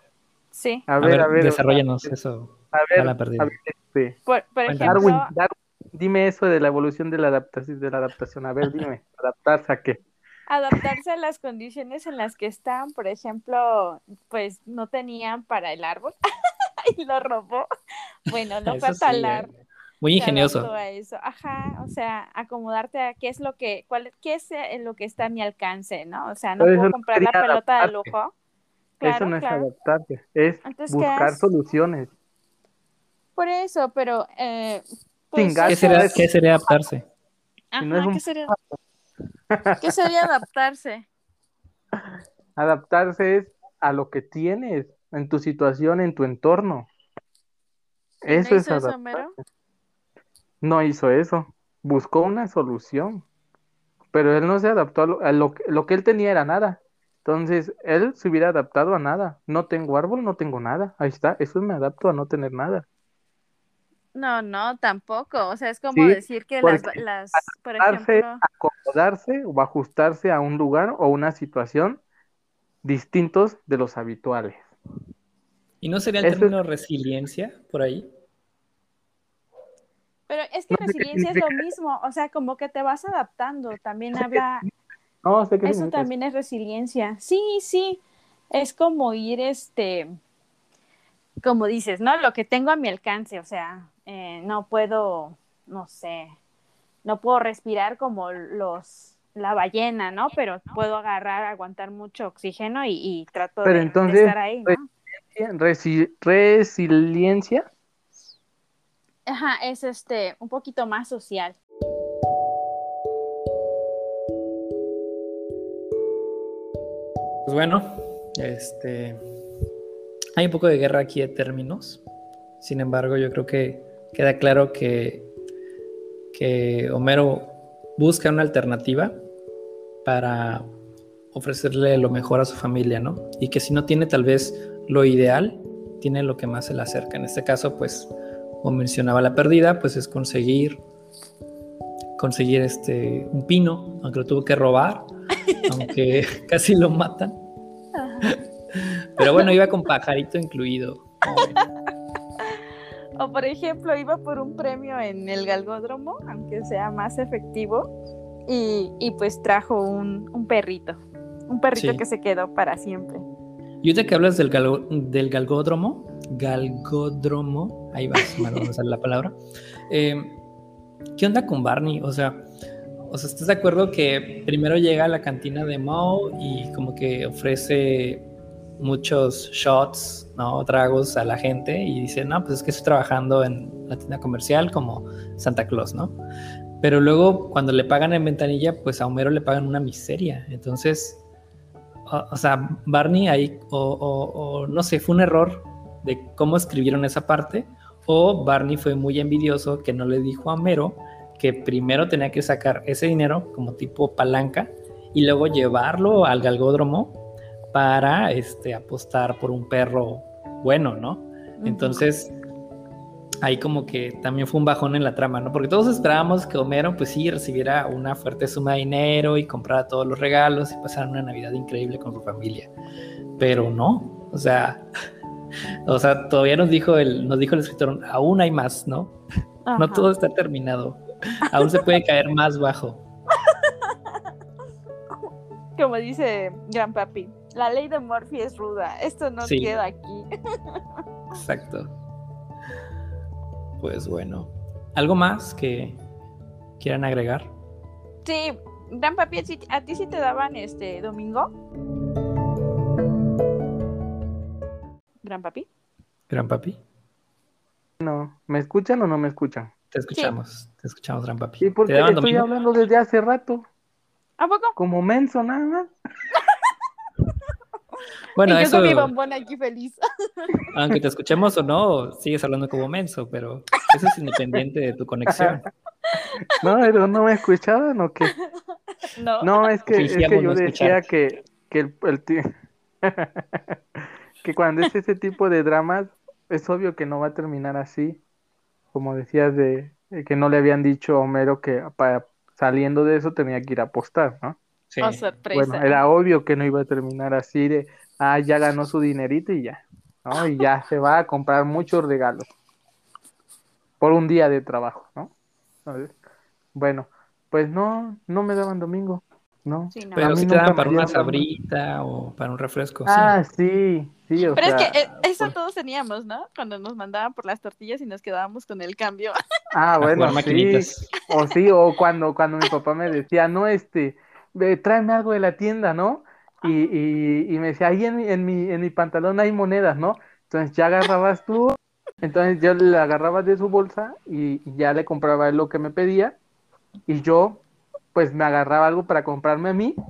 Sí. a ver, a ver, desarrollanos eso. a ver, bala perdida. a ver, este, Por, ejemplo, Darwin, Darwin, dime eso de la evolución de la adaptación, de la adaptación. A ver, dime, adaptarse a qué. Adaptarse a las condiciones en las que están, por ejemplo, pues no tenían para el árbol y lo robó. Bueno, no fue a Eso sí, talar. eh, Muy ingenioso. a eso. Ajá, o sea, acomodarte a qué es lo que, cuál, qué es eh, lo que está a mi alcance, ¿no? O sea, no Pero eso puedo no comprar la pelota de lujo. eso Claro, no es claro. adaptarse, es Entonces, ¿qué buscar es? soluciones. Por eso, pero eh, pues, ¿Qué eso sería, es- ¿Qué sería adaptarse? Ajá, no es un- ¿qué sería? ¿Qué sería adaptarse? Adaptarse es a lo que tienes en tu situación, en tu entorno. ¿Y no Eso es hizo eso, adaptarse. Homero? No hizo eso, buscó una solución, pero él no se adaptó a lo, a lo, que- lo que él tenía era nada. Entonces, él se hubiera adaptado a nada. No tengo árbol, no tengo nada. Ahí está, eso me adapto a no tener nada. No, no, tampoco. O sea, es como Sí, decir que las, las, por ejemplo, acomodarse o ajustarse a un lugar o una situación distintos de los habituales. ¿Y no sería el Eso es- término resiliencia por ahí? pero es que No sé qué resiliencia es lo mismo, o sea, como que te vas adaptando, también habla, No sé qué eso significa también es resiliencia. Sí, sí, es como ir, este, como dices, ¿no? Lo que tengo a mi alcance, o sea, eh, no puedo, no sé, no puedo respirar como los la ballena, ¿no? Pero puedo agarrar, aguantar mucho oxígeno y, y trato Pero de, de entonces, estar ahí, ¿no? Resi- resiliencia. Ajá, es este, un poquito más social. Pues bueno, este, hay un poco de guerra aquí de términos. Sin embargo, yo creo que queda claro que, que Homero busca una alternativa para ofrecerle lo mejor a su familia, ¿no? Y que si no tiene tal vez lo ideal, tiene lo que más se le acerca. En este caso, pues, como mencionaba la perdida, pues es conseguir conseguir este un pino, aunque lo tuvo que robar, aunque casi lo matan. Pero bueno, iba con pajarito incluido. O por ejemplo, iba por un premio en el galgódromo, aunque sea más efectivo, y, y pues trajo un, un perrito, un perrito Sí. que se quedó para siempre. Y ahorita que hablas del, galgo- del galgódromo, galgódromo, ahí va, a usar la palabra. eh, ¿Qué onda con Barney? O sea, o sea, ¿estás de acuerdo que primero llega a la cantina de Moe y como que ofrece muchos shots, ¿no? Tragos a la gente y dice, no, pues es que estoy trabajando en la tienda comercial como Santa Claus, ¿no? Pero luego cuando le pagan en ventanilla, pues a Homero le pagan una miseria. Entonces, o, sea, Barney ahí, o, o- o no sé, fue un error de cómo escribieron esa parte, o Barney fue muy envidioso que no le dijo a Homero que primero tenía que sacar ese dinero como tipo palanca y luego llevarlo al galgódromo para este, apostar por un perro bueno, ¿no? Entonces, ahí como que también fue un bajón en la trama, ¿no? Porque todos esperábamos que Homero, pues sí, recibiera una fuerte suma de dinero y comprara todos los regalos y pasara una Navidad increíble con su familia. Pero no, o sea, o sea, todavía nos dijo el, nos dijo el escritor, aún hay más, ¿no? No Ajá. todo está terminado. Aún se puede caer más bajo. Como dice Gran Papi, la ley de Murphy es ruda. Esto no Sí. queda aquí. Exacto. Pues bueno. ¿Algo más que quieran agregar? Sí, Gran Papi, ¿a ti- ¿a ti sí te daban este domingo? Gran Papi. Gran papi. No, ¿me escuchan o no me escuchan? Te escuchamos. Te escuchamos, gran papi. Sí, porque ¿Te estoy domingo? hablando desde hace rato, ¿A poco? como menso nada más. Bueno, y yo eso, con mi bombón aquí feliz. aunque te escuchemos o no, sigues hablando como menso, pero eso es independiente de tu conexión. No, pero no me escuchaban o qué. no. No, es que, es que yo no decía que, que el, que cuando es ese tipo de dramas, es obvio que no va a terminar así. Como decías de, de que no le habían dicho a Homero que para saliendo de eso tenía que ir a apostar, ¿no? Sí. Oh, sorpresa. Bueno, era obvio que no iba a terminar así de, ah, ya ganó su dinerito y ya, ¿no? Y ya se va a comprar muchos regalos por un día de trabajo, ¿no? Bueno, pues no, no me daban domingo, ¿no? Sí, no. Pero si te me para una sabrita o para un refresco. sí. Ah, sí, sí, o Pero sea, es que eh, eso pues- todos teníamos, ¿no? Cuando nos mandaban por las tortillas y nos quedábamos con el cambio. ah, bueno, sí, o sí, o cuando, cuando mi papá me decía, no, este, ve, tráeme algo de la tienda, ¿no? Y, y, y me decía, ahí en mi, en mi, en mi pantalón hay monedas, ¿no? Entonces ya agarrabas tú, entonces yo le agarraba de su bolsa y, y ya le compraba lo que me pedía y yo pues me agarraba algo para comprarme a mí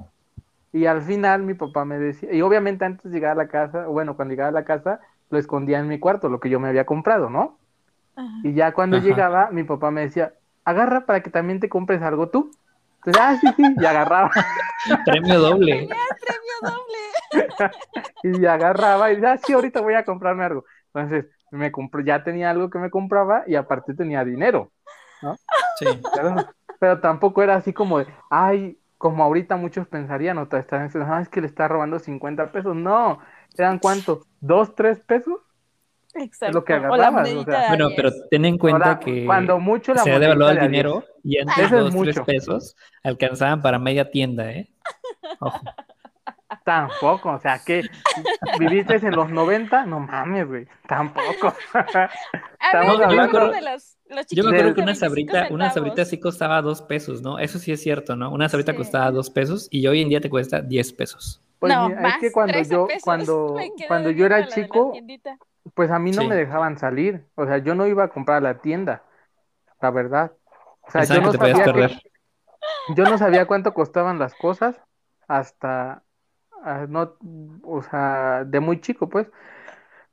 y al final mi papá me decía, y obviamente antes de llegar a la casa, bueno, cuando llegaba a la casa lo escondía en mi cuarto, lo que yo me había comprado, ¿no? Y ya cuando Ajá. llegaba, mi papá me decía, agarra para que también te compres algo tú. Entonces, ah, sí, sí, y agarraba, Premio doble. ¡Premio doble! y agarraba, y decía, ah, sí, ahorita voy a comprarme algo. Entonces, me compró, ya tenía algo que me compraba y aparte tenía dinero. Sí. Pero, pero tampoco era así como de, ay, como ahorita muchos pensarían, o te están diciendo, ah, es que le está robando 50 pesos. No, ¿eran cuánto? ¿Dos, tres pesos? Exacto. lo que agarrabas, o sea. Bueno, 10. pero ten en cuenta Ahora, que cuando mucho la se ha devaluado el de a 10. dinero y antes Eso es dos, tres pesos alcanzaban para media tienda, ¿eh? Ojo. Tampoco, o sea, que viviste en los 90, no mames, güey, tampoco. Ver, estamos yo me hablando- acuerdo de los, los Yo me acuerdo que una 25 sabrita, una sabrita sí costaba dos pesos, ¿no? Eso sí es cierto, ¿no? Una sabrita Sí. costaba dos pesos y hoy en día te cuesta 10 pesos. Pues no, mira, más, es que cuando 13 yo, pesos. cuando, cuando yo era chico. Pues a mí no Sí. me dejaban salir, o sea, yo no iba a comprar a la tienda, la verdad. O sea, yo no que sabía que- yo no sabía cuánto costaban las cosas hasta, ah, no, o sea, de muy chico, pues.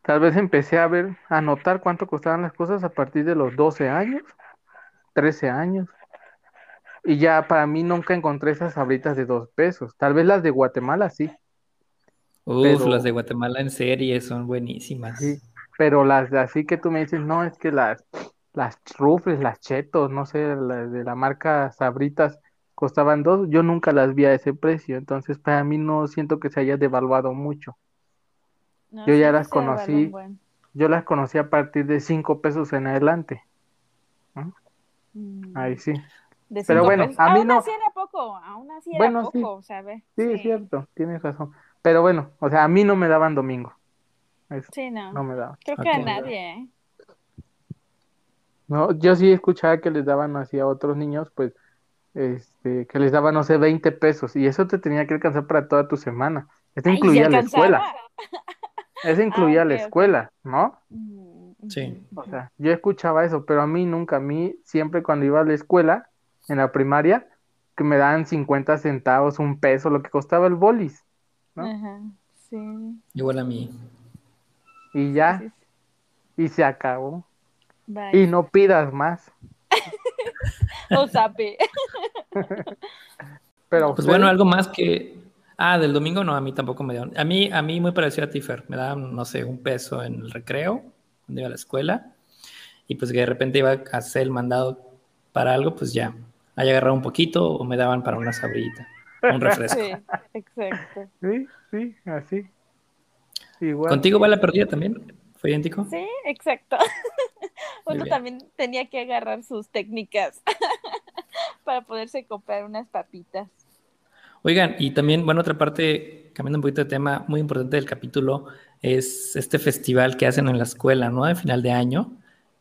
Tal vez empecé a ver, a notar cuánto costaban las cosas a partir de los 12 años, 13 años. Y ya para mí nunca encontré esas sabritas de dos pesos. Tal vez las de Guatemala sí, Uf, pero- las de Guatemala en serie son buenísimas. sí. Pero las de así que tú me dices, no, es que las, las rufles, las chetos, no sé, las de la marca Sabritas costaban dos, yo nunca las vi a ese precio. Entonces para mí no siento que se haya devaluado mucho. No, Yo ya sí, las conocí. buen. Yo las conocí a partir de cinco pesos en adelante. Mm, Ahí sí. Pero bueno, pesos. a mí aún no- así era poco, aún así era Bueno, sí. poco, ¿sabes? Sí, es cierto, tienes razón. Pero bueno, o sea, a mí no me daban domingo. Eso, Sí, no. no me daban. Creo que a nadie, ¿eh? No, yo sí escuchaba que les daban así a otros niños, pues, este, que les daban, no sé, 20 pesos, y eso te tenía que alcanzar para toda tu semana. Eso Ay, ¿sí incluía la escuela, eso incluía la escuela, ¿no? Mm, Sí. O sea, yo escuchaba eso, pero a mí nunca, a mí siempre cuando iba a la escuela, en la primaria, que me daban 50 centavos, un peso, lo que costaba el bolis, ¿no? Ajá, sí. Igual a mí. y ya, sí, sí. y se acabó. Bye. Y no pidas más. O sape. Pero Pues bueno, algo más que. Ah, del domingo no, a mí tampoco me dieron. A mí, a mí muy parecido a ti, Fer. Me daban, no sé, un peso en el recreo, cuando iba a la escuela. Y pues que de repente iba a hacer el mandado para algo, pues ya. Ahí agarraba un poquito o me daban para una sabrita, un refresco. Sí, exacto. Sí, sí, así. Igual. ¿Contigo va la perdida también? ¿Fue idéntico? Sí, exacto. Uno también tenía que agarrar sus técnicas para poderse comprar unas papitas. Oigan, y también, bueno, otra parte, cambiando un poquito de tema, muy importante del capítulo, es este festival que hacen en la escuela, ¿no? De final de año,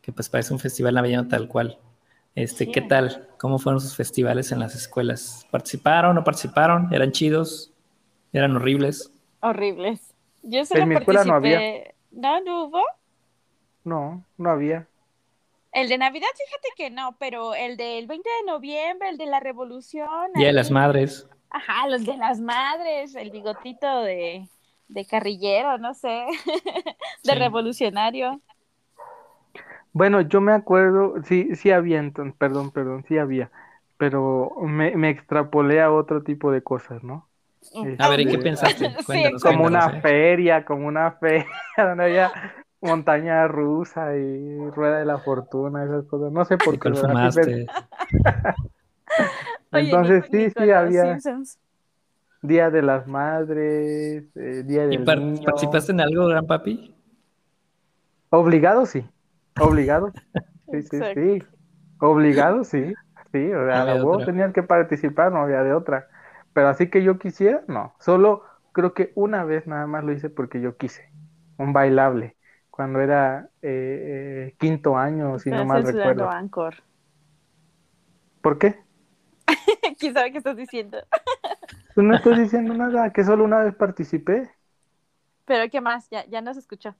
que pues parece un festival navideño tal cual. Este, ¿qué tal? ¿Cómo fueron sus festivales en las escuelas? ¿Participaron o no participaron? ¿Eran chidos? ¿Eran horribles? Horribles. Yo solo En mi escuela no participé. ¿No, no hubo? No, no había. El de Navidad, fíjate que no, pero el del 20 de noviembre, el de la Revolución. Día de las Madres. Ajá, los de las madres, el bigotito de, de carrillero, no sé, de Sí. revolucionario. Bueno, yo me acuerdo, sí, sí había, entonces, perdón, perdón, sí había, pero me, me extrapolé a otro tipo de cosas, ¿no? A ver, ¿en qué Este, pensaste? Sí, Cuéntanos, Como cuéntanos, una ¿eh? feria, como una feria donde había montaña rusa y rueda de la fortuna, esas cosas. No sé por ¿De qué. fumaste? Entonces sí, sí había Simpsons. Día de las Madres, eh, Día ¿Y del par- Niño. participaste en algo, gran papi? Obligado, sí. Obligado. Sí, sí, Exacto. sí. Obligado, sí. Sí, o sea, a otra. tenías que participar, no había de otra. Pero así que yo quisiera, no. Solo creo que una vez nada más lo hice porque yo quise. Un bailable. Cuando era eh, eh, quinto año, si no mal recuerdo. Anchor. ¿Por qué? ¿Quién sabe qué estás diciendo? Pues no estoy diciendo nada, que solo una vez participé. Pero ¿qué más? Ya, ya no se escuchó.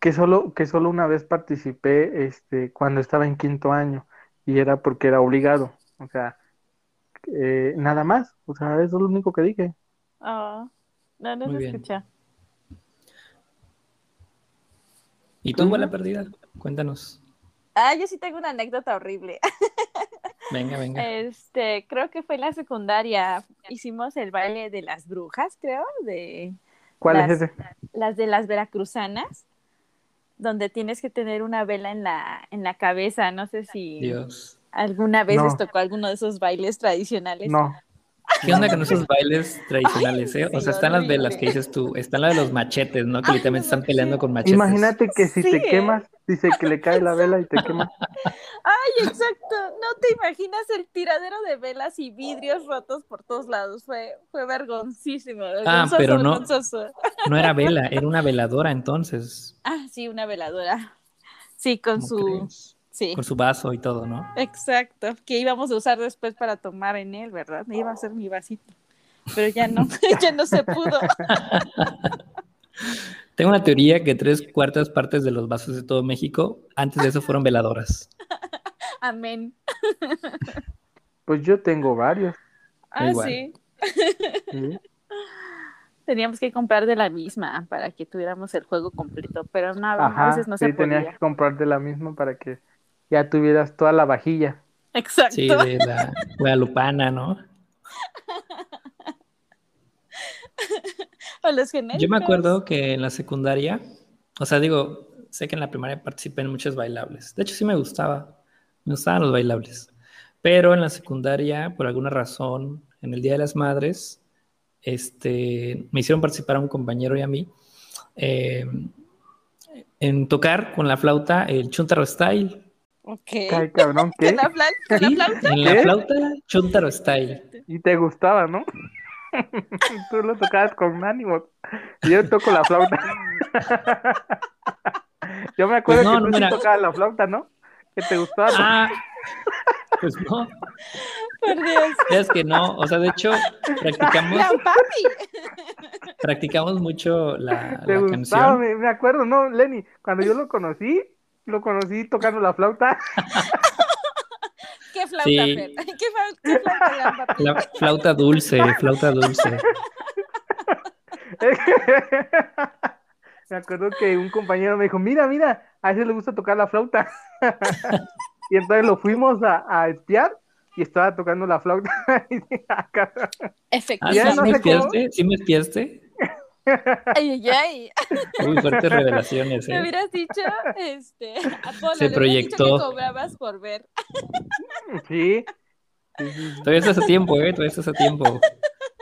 Que solo, que solo una vez participé este, cuando estaba en quinto año y era porque era obligado, o sea, eh, nada más, o sea, eso es lo único que dije. Oh, no, no Muy se escucha. ¿Y tú, la perdida? Cuéntanos. Ah, yo sí tengo una anécdota horrible. Venga, venga. Este, creo que fue en la secundaria. Hicimos el baile de las brujas, creo, de ¿Cuál las- es ese? las de las veracruzanas, donde tienes que tener una vela en la, en la cabeza. No sé si Dios. alguna vez No. les tocó alguno de esos bailes tradicionales. No, ¿Qué onda con esos bailes tradicionales, eh? O sea, están las velas que dices tú, están las de los machetes, ¿no? Que literalmente están peleando con machetes. imagínate que si Sí, te ¿eh? quemas, dice que le cae la vela y te quemas. Ay, exacto. No te imaginas el tiradero de velas y vidrios rotos por todos lados. Fue, fue vergoncísimo. vergonzoso, Ah, pero no. vergonzoso. No era vela, era una veladora entonces. Ah, sí, una veladora. Sí, con ¿cómo su. crees? Sí, Con su vaso y todo, ¿no? exacto. Que íbamos a usar después para tomar en él, ¿verdad? Me iba a ser mi vasito. Pero ya no, ya no se pudo. Tengo una teoría que tres cuartas partes de los vasos de todo México, antes de eso fueron veladoras. Amén. Pues yo tengo varios. Ah, Igual. sí. ¿sí? Teníamos que comprar de la misma para que tuviéramos el juego completo, pero no, a veces no sí, se tenías podía. que comprarte la misma para que ya tuvieras toda la vajilla. Exacto. Sí, de la guadalupana, ¿no? O los genéricos. Yo me acuerdo que en la secundaria, o sea, digo, sé que en la primaria participé en muchos bailables. De hecho, sí me gustaba, me gustaban los bailables. Pero en la secundaria, por alguna razón, en el Día de las Madres, este, me hicieron participar a un compañero y a mí eh, en tocar con la flauta el Chuntaro Style. Ok. Ay, cabrón, ¿Con ¿qué? la, flan- con Sí, la flauta? en la ¿Qué? flauta Chuntaro Style. Y te gustaba, ¿no? Tú lo tocabas con ánimo. Y yo toco la flauta. Yo me acuerdo Pues no, que no, tú sí mira. tocabas la flauta, ¿no? Que te gustaba. Ah, pues no, Por Dios. es que no, o sea, de hecho, practicamos, Gran papi. practicamos mucho la, te la gustaba, canción. me, me acuerdo, ¿no, Lenny? Cuando yo lo conocí, lo conocí tocando la flauta. ¿Qué flauta, Sí. Fer? ¿Qué, fla- qué flauta? La flauta dulce, flauta dulce. Me acuerdo que un compañero me dijo, mira, mira, a ese le gusta tocar la flauta. Y entonces lo fuimos a, a espiar y estaba tocando la flauta. "Ah, cabrón". Ah, Efectivamente. ¿sí no me sé? ¿Sí me espiaste? Ay, ay, ay. Muy fuertes revelaciones, Me ¿eh? hubieras dicho, este, Apolo, Se le hubieras dicho proyectó. que cobrabas por ver. Sí. Sí. Todavía estás a tiempo, ¿eh? Todavía estás a tiempo.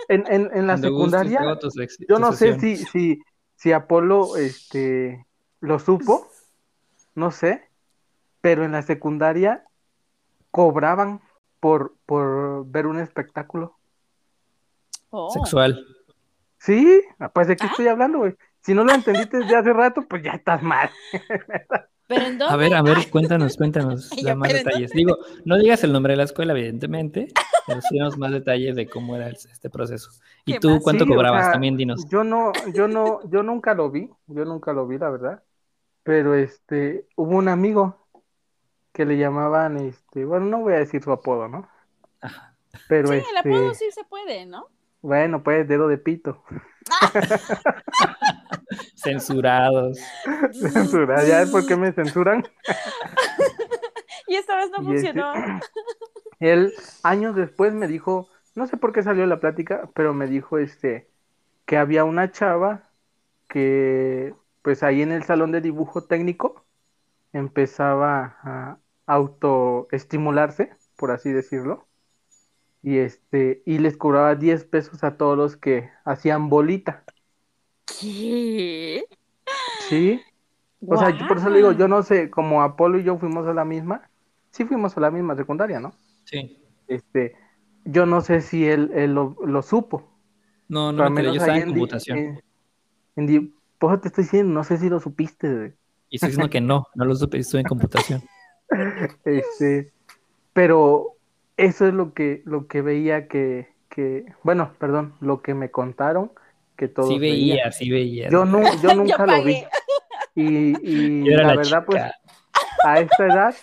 En, en, en la Cuando gustes, secundaria, sec- yo no sé si, si, si Apolo este, lo supo, no sé, pero en la secundaria cobraban por, por ver un espectáculo. Oh. Sexual. ¿Sí? Ah, Pues de qué Ah. estoy hablando, güey. Si no lo entendiste desde hace rato, pues ya estás mal. ¿Pero en dónde? A ver, a ver, cuéntanos, cuéntanos Yo, da más detalles. Digo, no digas el nombre de la escuela, evidentemente, pero sí más detalles de cómo era el- este proceso. ¿Y ¿Qué tú más? cuánto Sí, o cobrabas? sea, También dinos. Yo no, yo no, yo nunca lo vi, yo nunca lo vi, la verdad. Pero este, hubo un amigo que le llamaban, este, bueno, no voy a decir su apodo, ¿no? Ajá. Pero Sí, el este, apodo sí se puede, ¿no? Bueno, pues dedo de pito. Censurados. Censura, ya es porque me censuran. Y esta vez no Y este- funcionó. Él años después me dijo, no sé por qué salió la plática, pero me dijo este que había una chava que pues ahí en el salón de dibujo técnico empezaba a autoestimularse, por así decirlo. Y este y les cobraba 10 pesos a todos los que hacían bolita. ¿Qué? Sí, o sea, yo por eso le digo, yo no sé, como Apolo y yo fuimos a la misma, sí fuimos a la misma secundaria, ¿no? Sí. Este, yo no sé si él, él lo, lo supo. No, no enteré, yo estaba en computación. en- por eso te estoy diciendo, no sé si lo supiste. güey. Y estoy diciendo que no, no lo supe, estuve en computación. Este, pero eso es lo que, lo que veía que, que, bueno, perdón, lo que me contaron que todos Sí veían. veía, sí veía. Yo, no, yo nunca lo vi. Y, y Yo era la la verdad, pues, a esta edad,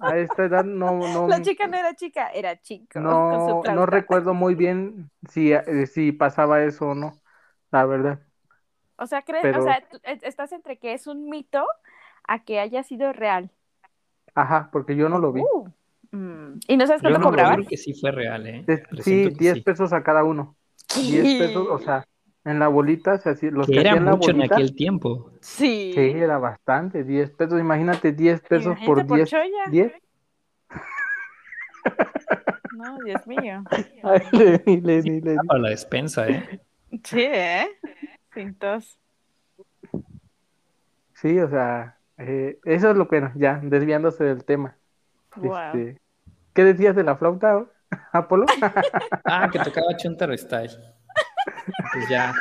a esta edad no, no, La chica no era chica, era chico. no, no recuerdo muy bien si, eh, si pasaba eso o no, la verdad. O sea, crees, pero- o sea, es- estás entre que es un mito a que haya sido real. Ajá, porque yo no lo vi. Uh, mm. ¿Y no sabes Yo cuánto no, yo creo que sí fue real, ¿eh? De- sí, Presiento que 10 sí. pesos a cada uno. 10 pesos, o sea, en la bolita, se hacía- los Que que era hacían la mucho en bolita, aquel tiempo. Sí. sí, era bastante, 10 pesos, imagínate 10 pesos Imagínate por 10, cholla. 10. No, Dios mío. Ay, Lenny, Lenny, Lenny. Ah, Para la despensa, ¿eh? Sí, ¿eh? Sin tos. Sí, o sea, eh, eso es lo que, ya, desviándose del tema. Wow. Este, ¿qué decías de la flauta, Apolo? Ah, que tocaba Chuntaro Style. Pues ya.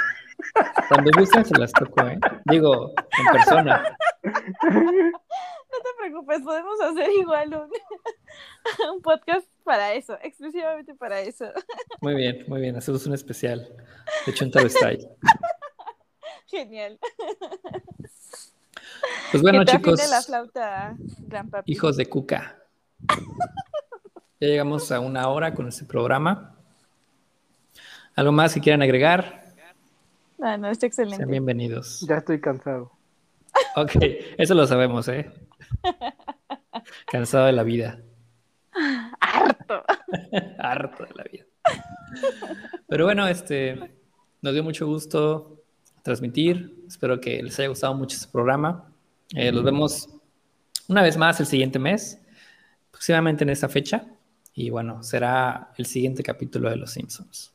Cuando gusten se las toco, ¿eh? Digo, en persona. No te preocupes, podemos hacer igual un, un podcast para eso, exclusivamente para eso. Muy bien, muy bien. Hacemos un especial de Chuntaro Style. Genial. Pues bueno, que te chicos, la flauta, gran papi. hijos de Cuca. Ya llegamos a una hora con este programa. ¿Algo más que quieran agregar? Ah, no, está Sean excelente. bienvenidos. Ya estoy cansado. Ok, eso lo sabemos, ¿eh? Cansado de la vida. Harto. Harto de la vida. Pero bueno, este, nos dio mucho gusto transmitir. Espero que les haya gustado mucho este programa. Eh, los vemos una vez más el siguiente mes, próximamente en esta fecha. Y bueno, será el siguiente capítulo de Los Simpsons.